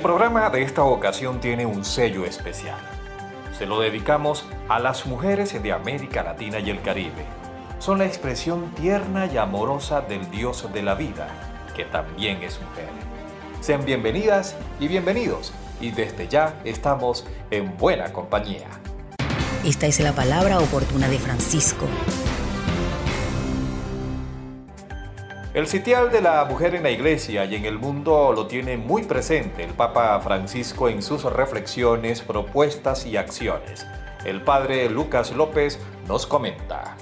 El programa de esta ocasión tiene un sello especial. Se lo dedicamos a las mujeres de América Latina y el Caribe. Son la expresión tierna y amorosa del Dios de la vida, que también es mujer. Sean bienvenidas y bienvenidos, y desde ya estamos en buena compañía. Esta es la palabra oportuna de Francisco. El sitial de la mujer en la iglesia y en el mundo lo tiene muy presente el Papa Francisco en sus reflexiones, propuestas y acciones. El padre Lucas López nos comenta.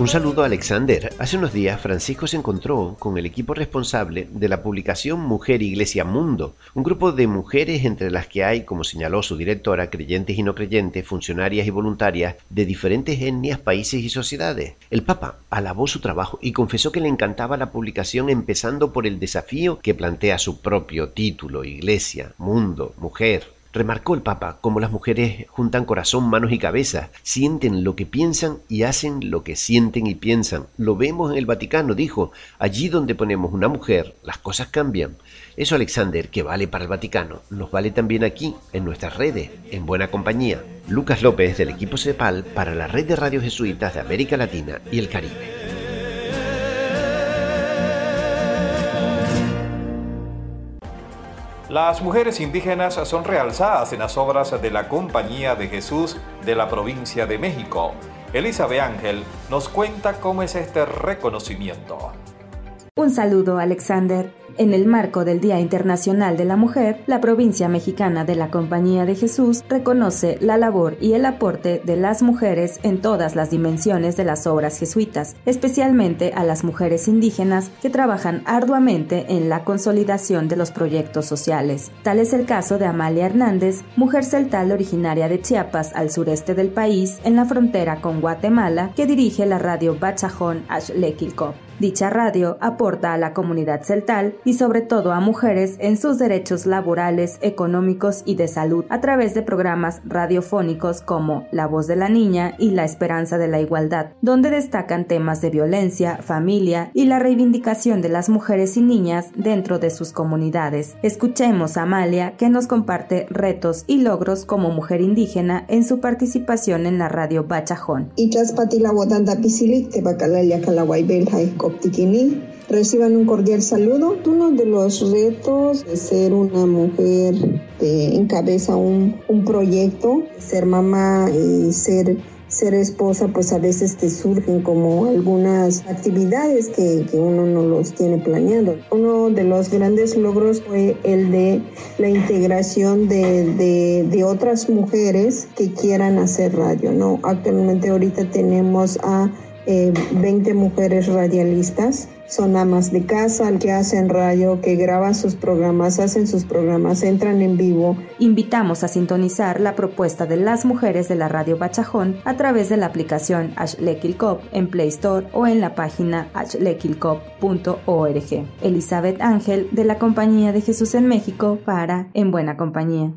Un saludo a Alexander. Hace unos días Francisco se encontró con el equipo responsable de la publicación Mujer Iglesia Mundo, un grupo de mujeres entre las que hay, como señaló su directora, creyentes y no creyentes, funcionarias y voluntarias de diferentes etnias, países y sociedades. El Papa alabó su trabajo y confesó que le encantaba la publicación empezando por el desafío que plantea su propio título, Iglesia, Mundo, Mujer, Remarcó el Papa cómo las mujeres juntan corazón, manos y cabeza, sienten lo que piensan y hacen lo que sienten y piensan. Lo vemos en el Vaticano, dijo, allí donde ponemos una mujer, las cosas cambian. Eso, Alexander, que vale para el Vaticano, nos vale también aquí, en nuestras redes, en buena compañía. Lucas López, del equipo CEPAL, para la red de radios jesuitas de América Latina y el Caribe. Las mujeres indígenas son realzadas en las obras de la Compañía de Jesús de la provincia de México. Elizabeth Ángel nos cuenta cómo es este reconocimiento. Un saludo, Alexander. En el marco del Día Internacional de la Mujer, la provincia mexicana de la Compañía de Jesús reconoce la labor y el aporte de las mujeres en todas las dimensiones de las obras jesuitas, especialmente a las mujeres indígenas que trabajan arduamente en la consolidación de los proyectos sociales. Tal es el caso de Amalia Hernández, mujer celtal originaria de Chiapas al sureste del país, en la frontera con Guatemala, que dirige la radio Bachajón Ashlequilco. Dicha radio aporta a la comunidad celtal y sobre todo a mujeres en sus derechos laborales, económicos y de salud a través de programas radiofónicos como La voz de la niña y La esperanza de la igualdad, donde destacan temas de violencia, familia y la reivindicación de las mujeres y niñas dentro de sus comunidades. Escuchemos a Amalia que nos comparte retos y logros como mujer indígena en su participación en la radio Bachajón. Reciban un cordial saludo. Uno de los retos de ser una mujer que encabeza un, un proyecto, ser mamá y ser ser esposa, pues a veces te surgen como algunas actividades que, que, uno no los tiene planeado. Uno de los grandes logros fue el de la integración de, de, de otras mujeres que quieran hacer radio. ¿no? Actualmente ahorita tenemos a 20 eh, mujeres radialistas. Son amas de casa que hacen radio, que graban sus programas, hacen sus programas, entran en vivo. Invitamos a sintonizar la propuesta de las mujeres de la radio Bachajón a través de la aplicación Ashlekilcop en Play Store o en la página ashlekilcop.org. Elizabeth Ángel de la Compañía de Jesús en México para En Buena Compañía.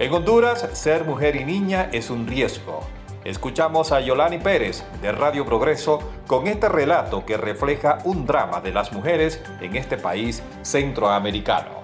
En Honduras, ser mujer y niña es un riesgo. Escuchamos a Yolani Pérez de Radio Progreso con este relato que refleja un drama de las mujeres en este país centroamericano.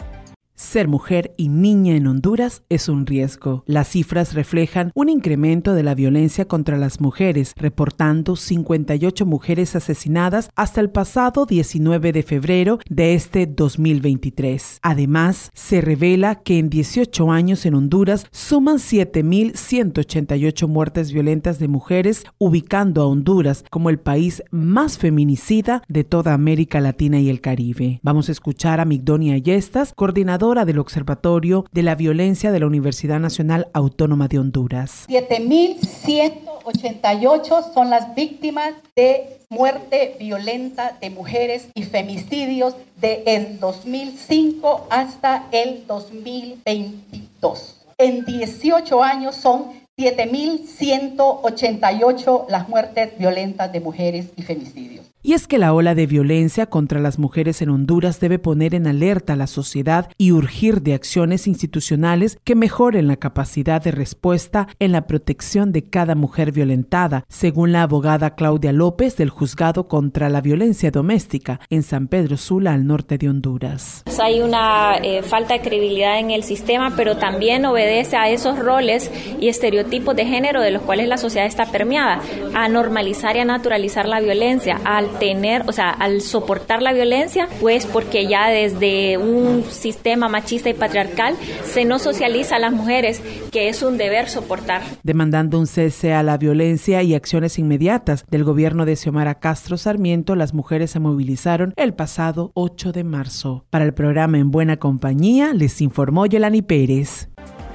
Ser mujer y niña en Honduras es un riesgo. Las cifras reflejan un incremento de la violencia contra las mujeres, reportando 58 mujeres asesinadas hasta el pasado 19 de febrero de este 2023. Además, se revela que en 18 años en Honduras suman 7.188 muertes violentas de mujeres, ubicando a Honduras como el país más feminicida de toda América Latina y el Caribe. Vamos a escuchar a Migdonia Yestas, coordinadora coordinadora del Observatorio de la Violencia de la Universidad Nacional Autónoma de Honduras. 7.188 son las víctimas de muerte violenta de mujeres y femicidios de el 2005 hasta el 2022. En 18 años son 7.188 las muertes violentas de mujeres y femicidios. Y es que la ola de violencia contra las mujeres en Honduras debe poner en alerta a la sociedad y urgir de acciones institucionales que mejoren la capacidad de respuesta en la protección de cada mujer violentada, según la abogada Claudia López del Juzgado contra la Violencia Doméstica en San Pedro Sula, al norte de Honduras. Hay una eh, falta de credibilidad en el sistema, pero también obedece a esos roles y estereotipos de género de los cuales la sociedad está permeada, a normalizar y a naturalizar la violencia, al tener, o sea, al soportar la violencia, pues porque ya desde un sistema machista y patriarcal se nos socializa a las mujeres que es un deber soportar. Demandando un cese a la violencia y acciones inmediatas del gobierno de Xiomara Castro Sarmiento, las mujeres se movilizaron el pasado 8 de marzo. Para el programa En Buena Compañía, les informó Yolani Pérez.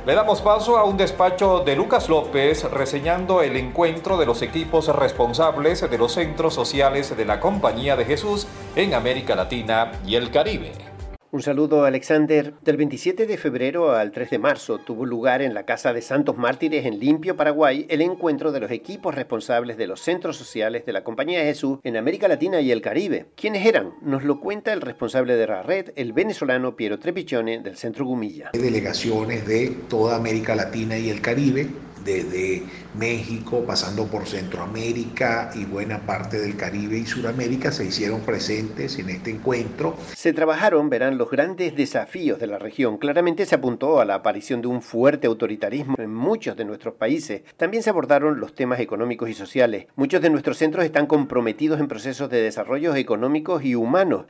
Le damos paso a un despacho de Lucas López reseñando el encuentro de los equipos responsables de los centros sociales de la Compañía de Jesús en América Latina y el Caribe. Un saludo, Alexander. Del 27 de febrero al 3 de marzo tuvo lugar en la Casa de Santos Mártires en Limpio, Paraguay, el encuentro de los equipos responsables de los centros sociales de la Compañía de Jesús en América Latina y el Caribe. ¿Quiénes eran? Nos lo cuenta el responsable de la red, el venezolano Piero Trepichone, del Centro Gumilla. Delegaciones de toda América Latina y el Caribe, desde México, pasando por Centroamérica y buena parte del Caribe y Suramérica, se hicieron presentes en este encuentro. Se trabajaron, verán, los grandes desafíos de la región. Claramente se apuntó a la aparición de un fuerte autoritarismo en muchos de nuestros países. También se abordaron los temas económicos y sociales. Muchos de nuestros centros están comprometidos en procesos de desarrollo económicos y humanos.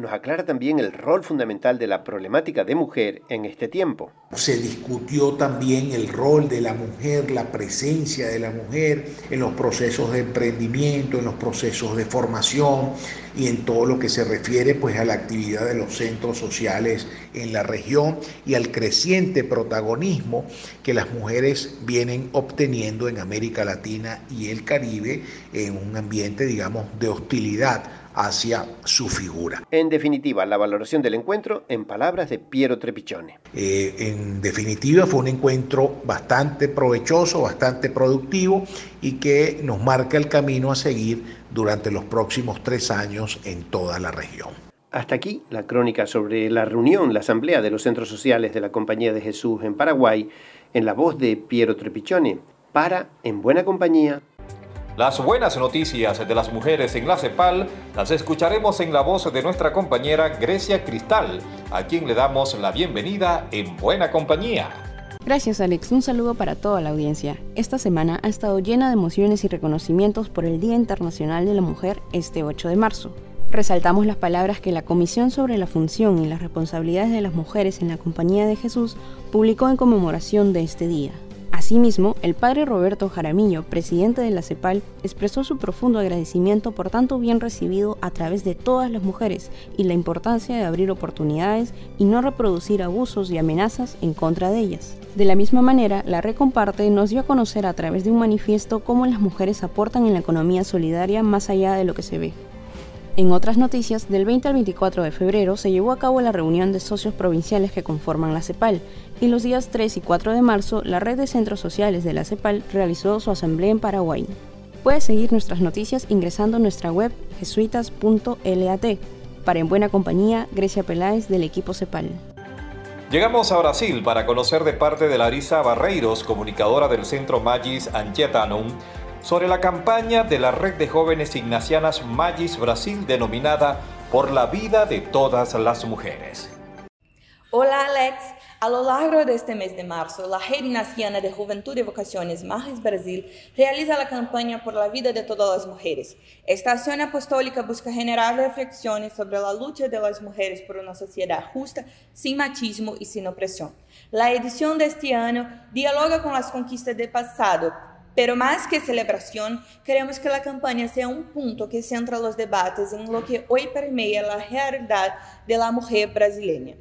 Nos aclara también el rol fundamental de la problemática de mujer en este tiempo. Se discutió también el rol de la mujer, la presencia de la mujer en los procesos de emprendimiento, en los procesos de formación y en todo lo que se refiere pues a la actividad de los centros sociales en la región y al creciente protagonismo que las mujeres vienen obteniendo en América Latina y el Caribe en un ambiente digamos de hostilidad hacia su figura. En definitiva, la valoración del encuentro en palabras de Piero Trepichone. Eh, en definitiva, fue un encuentro bastante provechoso, bastante productivo y que nos marca el camino a seguir durante los próximos tres años en toda la región. Hasta aquí la crónica sobre la reunión, la asamblea de los centros sociales de la Compañía de Jesús en Paraguay, en la voz de Piero Trepichone, para En Buena Compañía las buenas noticias de las mujeres en la CEPAL las escucharemos en la voz de nuestra compañera Grecia Cristal, a quien le damos la bienvenida en Buena Compañía. Gracias Alex, un saludo para toda la audiencia. Esta semana ha estado llena de emociones y reconocimientos por el Día Internacional de la Mujer este 8 de marzo. Resaltamos las palabras que la Comisión sobre la Función y las Responsabilidades de las Mujeres en la Compañía de Jesús publicó en conmemoración de este día. Asimismo, el padre Roberto Jaramillo, presidente de la CEPAL, expresó su profundo agradecimiento por tanto bien recibido a través de todas las mujeres y la importancia de abrir oportunidades y no reproducir abusos y amenazas en contra de ellas. De la misma manera, la Recomparte nos dio a conocer a través de un manifiesto cómo las mujeres aportan en la economía solidaria más allá de lo que se ve. En otras noticias, del 20 al 24 de febrero se llevó a cabo la reunión de socios provinciales que conforman la CEPAL y los días 3 y 4 de marzo la red de centros sociales de la CEPAL realizó su asamblea en Paraguay. Puedes seguir nuestras noticias ingresando a nuestra web jesuitas.lat. Para En Buena Compañía, Grecia Peláez del equipo CEPAL. Llegamos a Brasil para conocer de parte de Larisa Barreiros, comunicadora del Centro Magis Anchiatanum, sobre la campaña de la red de jóvenes ignacianas Magis Brasil denominada Por la vida de todas las mujeres. Hola Alex, a lo largo de este mes de marzo, la Red Ignaciana de Juventud y Vocaciones Magis Brasil realiza la campaña por la vida de todas las mujeres. Esta acción apostólica busca generar reflexiones sobre la lucha de las mujeres por una sociedad justa, sin machismo y sin opresión. La edición de este año dialoga con las conquistas del pasado, pero más que celebración, queremos que la campaña sea un punto que centra los debates en lo que hoy permea la realidad de la mujer brasileña.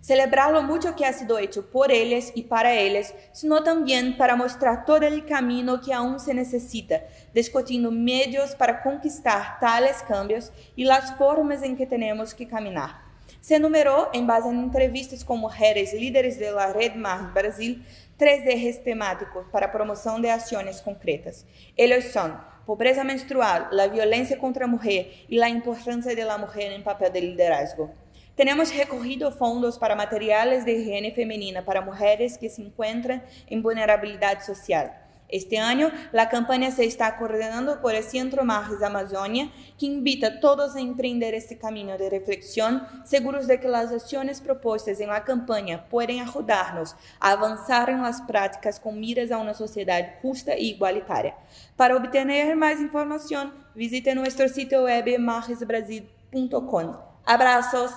Celebrar lo mucho que ha sido hecho por ellos y para ellos, sino también para mostrar todo el camino que aún se necesita, discutiendo medios para conquistar tales cambios y las formas en que tenemos que caminar. Se enumeró, en base en entrevistas con mujeres líderes de la Red Mar Brasil, tres ejes temáticos para promoción de acciones concretas. Ellos son pobreza menstrual, la violencia contra la mujer y la importancia de la mujer en papel de liderazgo. Tenemos recogido fondos para materiales de higiene femenina para mujeres que se encuentran en vulnerabilidad social. Este año, la campaña se está coordinando por el Centro Marges Amazonia, que invita a todos a emprender este camino de reflexión, seguros de que las acciones propuestas en la campaña pueden ayudarnos a avanzar en las prácticas con miras a una sociedad justa e igualitaria. Para obtener más información, visite nuestro sitio web margesbrasil.com. Abrazos.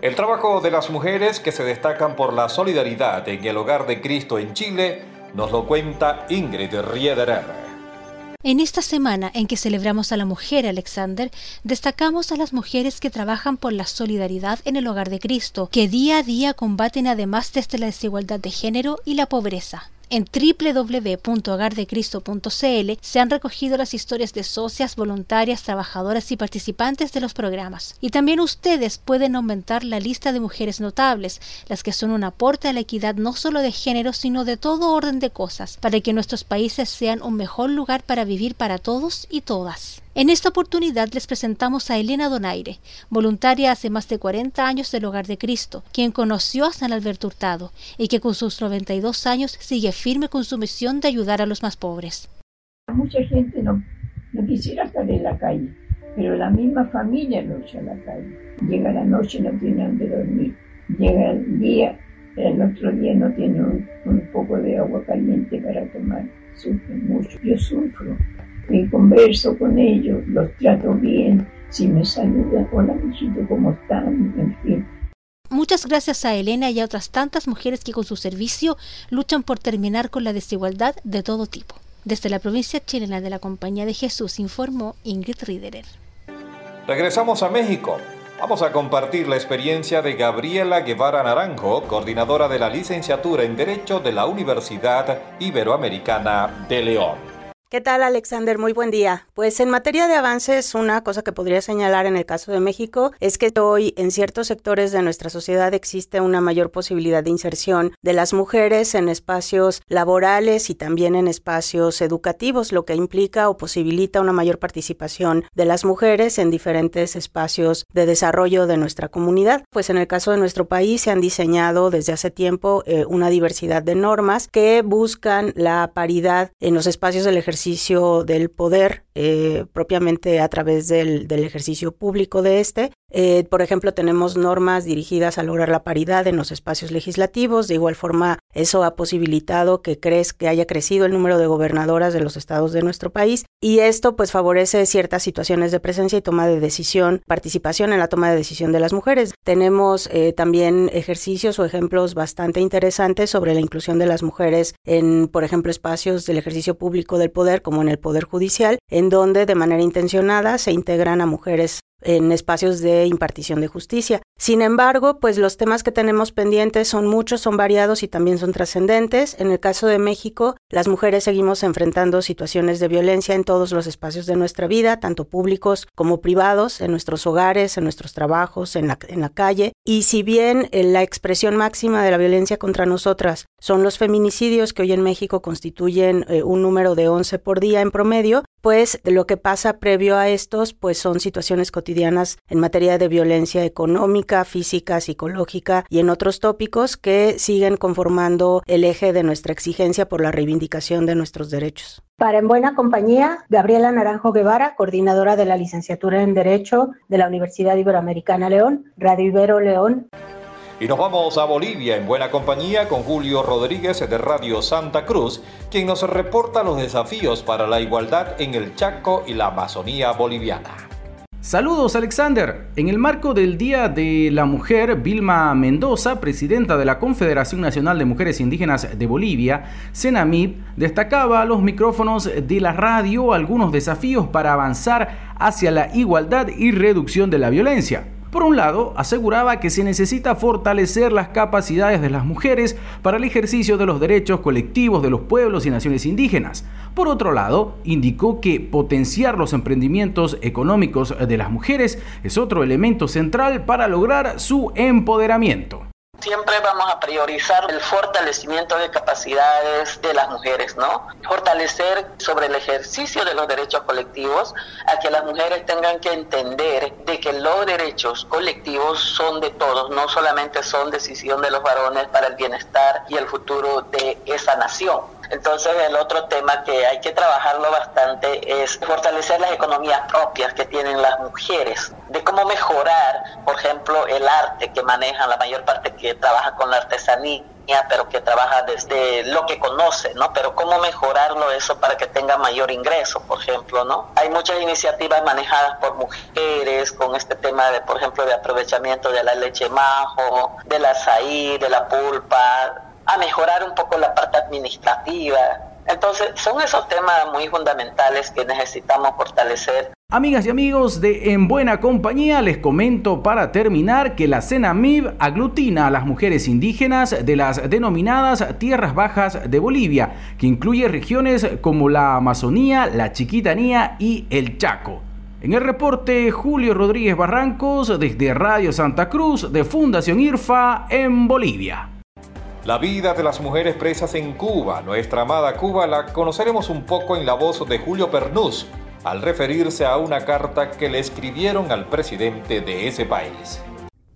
El trabajo de las mujeres que se destacan por la solidaridad en el hogar de Cristo en Chile nos lo cuenta Ingrid Riederer. En esta semana en que celebramos a la mujer, Alexander, destacamos a las mujeres que trabajan por la solidaridad en el hogar de Cristo, que día a día combaten además desde la desigualdad de género y la pobreza. En www.hogardecristo.cl se han recogido las historias de socias, voluntarias, trabajadoras y participantes de los programas. Y también ustedes pueden aumentar la lista de mujeres notables, las que son un aporte a la equidad no solo de género, sino de todo orden de cosas, para que nuestros países sean un mejor lugar para vivir para todos y todas. En esta oportunidad les presentamos a Elena Donaire, voluntaria hace más de 40 años del Hogar de Cristo, quien conoció a San Alberto Hurtado y que con sus 92 años sigue firme con su misión de ayudar a los más pobres. Mucha gente no, no quisiera estar en la calle, pero la misma familia no echa a la calle. Llega la noche no tiene donde dormir. Llega el día, el otro día no tiene un, un poco de agua caliente para tomar. Sufre mucho. Yo sufro y converso con ellos, los trato bien, si me saludan, hola mijito, ¿cómo están? En fin. Muchas gracias a Elena y a otras tantas mujeres que con su servicio luchan por terminar con la desigualdad de todo tipo. Desde la provincia chilena de la Compañía de Jesús informó Ingrid Riederer. Regresamos a México. Vamos a compartir la experiencia de Gabriela Guevara Naranjo, coordinadora de la licenciatura en Derecho de la Universidad Iberoamericana de León. ¿Qué tal, Alexander? Muy buen día. Pues en materia de avances, una cosa que podría señalar en el caso de México es que hoy en ciertos sectores de nuestra sociedad existe una mayor posibilidad de inserción de las mujeres en espacios laborales y también en espacios educativos, lo que implica o posibilita una mayor participación de las mujeres en diferentes espacios de desarrollo de nuestra comunidad. Pues en el caso de nuestro país se han diseñado desde hace tiempo eh, una diversidad de normas que buscan la paridad en los espacios del ejercicio ejercicio del poder eh, propiamente a través del, ejercicio público de este. Eh, por ejemplo, tenemos normas dirigidas a lograr la paridad en los espacios legislativos. De igual forma, eso ha posibilitado que crees que haya crecido el número de gobernadoras de los estados de nuestro país y esto pues favorece ciertas situaciones de presencia y toma de decisión, participación en la toma de decisión de las mujeres. Tenemos eh, también ejercicios o ejemplos bastante interesantes sobre la inclusión de las mujeres en, por ejemplo, espacios del ejercicio público del poder como en el poder judicial, donde de manera intencionada se integran a mujeres en espacios de impartición de justicia. Sin embargo, pues los temas que tenemos pendientes son muchos, son variados y también son trascendentes. En el caso de México, las mujeres seguimos enfrentando situaciones de violencia en todos los espacios de nuestra vida, tanto públicos como privados, en nuestros hogares, en nuestros trabajos, en la, en la calle. Y si bien eh, la expresión máxima de la violencia contra nosotras son los feminicidios que hoy en México constituyen eh, un número de 11 por día en promedio, pues lo que pasa previo a estos pues son situaciones cotidianas en materia de violencia económica, física, psicológica y en otros tópicos que siguen conformando el eje de nuestra exigencia por la reivindicación de nuestros derechos. Para En Buena Compañía, Gabriela Naranjo Guevara, coordinadora de la licenciatura en Derecho de la Universidad Iberoamericana León, Radio Ibero León. Y nos vamos a Bolivia en buena compañía con Julio Rodríguez de Radio Santa Cruz, quien nos reporta los desafíos para la igualdad en el Chaco y la Amazonía boliviana. Saludos Alexander. En el marco del Día de la Mujer, Vilma Mendoza, presidenta de la Confederación Nacional de Mujeres Indígenas de Bolivia, CENAMIP, destacaba a los micrófonos de la radio algunos desafíos para avanzar hacia la igualdad y reducción de la violencia. Por un lado, aseguraba que se necesita fortalecer las capacidades de las mujeres para el ejercicio de los derechos colectivos de los pueblos y naciones indígenas. Por otro lado, indicó que potenciar los emprendimientos económicos de las mujeres es otro elemento central para lograr su empoderamiento. Siempre vamos a priorizar el fortalecimiento de capacidades de las mujeres, ¿no? Fortalecer sobre el ejercicio de los derechos colectivos, a que las mujeres tengan que entender de que los derechos colectivos son de todos, no solamente son decisión de los varones para el bienestar y el futuro de esa nación. Entonces el otro tema que hay que trabajarlo bastante es fortalecer las economías propias que tienen las mujeres, de cómo mejorar, por ejemplo, el arte que manejan la mayor parte que trabaja con la artesanía pero que trabaja desde lo que conoce, ¿no? Pero cómo mejorarlo eso para que tenga mayor ingreso, por ejemplo, ¿no? Hay muchas iniciativas manejadas por mujeres con este tema de, por ejemplo, de aprovechamiento de la leche majo, del azaí, de la pulpa, a mejorar un poco la parte administrativa. Entonces, son esos temas muy fundamentales que necesitamos fortalecer. Amigas y amigos de En Buena Compañía, les comento para terminar que la CENAMIB aglutina a las mujeres indígenas de las denominadas Tierras Bajas de Bolivia, que incluye regiones como la Amazonía, la Chiquitanía y el Chaco. En el reporte, Julio Rodríguez Barrancos desde Radio Santa Cruz de Fundación IRFA en Bolivia. La vida de las mujeres presas en Cuba, nuestra amada Cuba, la conoceremos un poco en la voz de Julio Pernús, al referirse a una carta que le escribieron al presidente de ese país.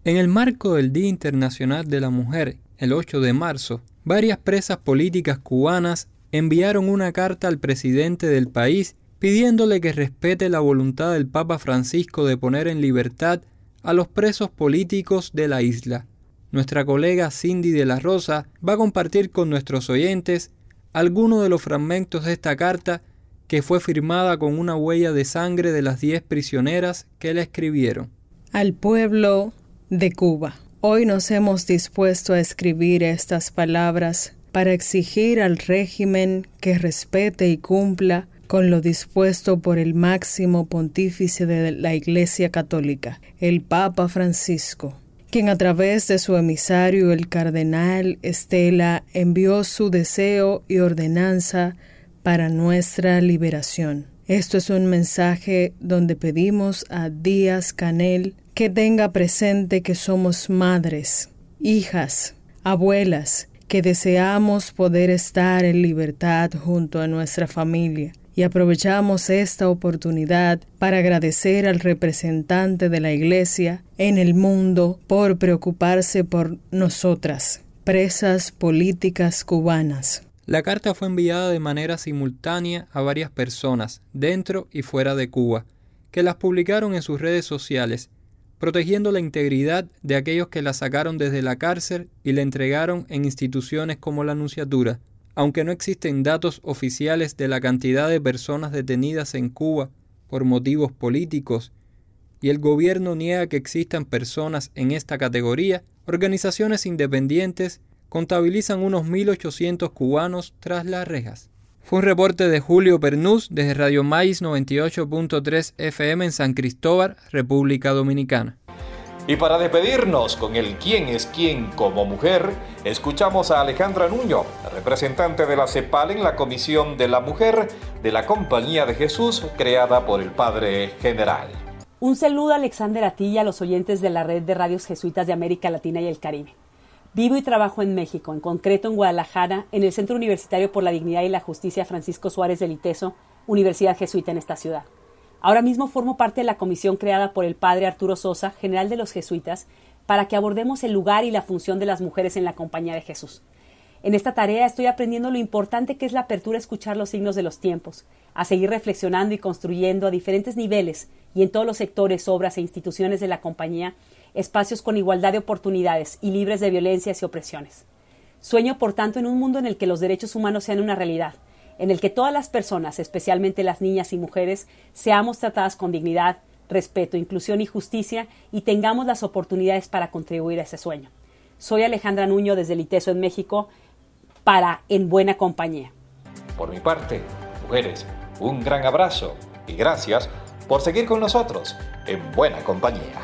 En el marco del Día Internacional de la Mujer, el 8 de marzo, varias presas políticas cubanas enviaron una carta al presidente del país pidiéndole que respete la voluntad del Papa Francisco de poner en libertad a los presos políticos de la isla nuestra colega Cindy de la Rosa va a compartir con nuestros oyentes algunos de los fragmentos de esta carta que fue firmada con una huella de sangre de las diez prisioneras que la escribieron. Al pueblo de Cuba. Hoy nos hemos dispuesto a escribir estas palabras para exigir al régimen que respete y cumpla con lo dispuesto por el máximo pontífice de la Iglesia Católica, el Papa Francisco quien a través de su emisario el cardenal Estela envió su deseo y ordenanza para nuestra liberación. Esto es un mensaje donde pedimos a Díaz Canel que tenga presente que somos madres, hijas, abuelas, que deseamos poder estar en libertad junto a nuestra familia y aprovechamos esta oportunidad para agradecer al representante de la Iglesia en el mundo por preocuparse por nosotras, presas políticas cubanas. La carta fue enviada de manera simultánea a varias personas, dentro y fuera de Cuba, que las publicaron en sus redes sociales, protegiendo la integridad de aquellos que la sacaron desde la cárcel y la entregaron en instituciones como la Anunciatura, aunque no existen datos oficiales de la cantidad de personas detenidas en Cuba por motivos políticos y el gobierno niega que existan personas en esta categoría, organizaciones independientes contabilizan unos 1.800 cubanos tras las rejas. Fue un reporte de Julio Pernús desde Radio Maíz 98.3 FM en San Cristóbal, República Dominicana. Y para despedirnos con el quién es quién como mujer, escuchamos a Alejandra Nuño, representante de la CEPAL en la Comisión de la Mujer de la Compañía de Jesús, creada por el Padre General. Un saludo a Alexander a ti y a los oyentes de la red de radios jesuitas de América Latina y el Caribe. Vivo y trabajo en México, en concreto en Guadalajara, en el Centro Universitario por la Dignidad y la Justicia Francisco Suárez del Iteso, Universidad Jesuita en esta ciudad. Ahora mismo formo parte de la comisión creada por el padre Arturo Sosa, general de los jesuitas, para que abordemos el lugar y la función de las mujeres en la compañía de Jesús. En esta tarea estoy aprendiendo lo importante que es la apertura a escuchar los signos de los tiempos, a seguir reflexionando y construyendo a diferentes niveles y en todos los sectores, obras e instituciones de la compañía espacios con igualdad de oportunidades y libres de violencias y opresiones. Sueño, por tanto, en un mundo en el que los derechos humanos sean una realidad, en el que todas las personas, especialmente las niñas y mujeres, seamos tratadas con dignidad, respeto, inclusión y justicia y tengamos las oportunidades para contribuir a ese sueño. Soy Alejandra Nuño desde Liteso en México para En Buena Compañía. Por mi parte, mujeres, un gran abrazo y gracias por seguir con nosotros en Buena Compañía.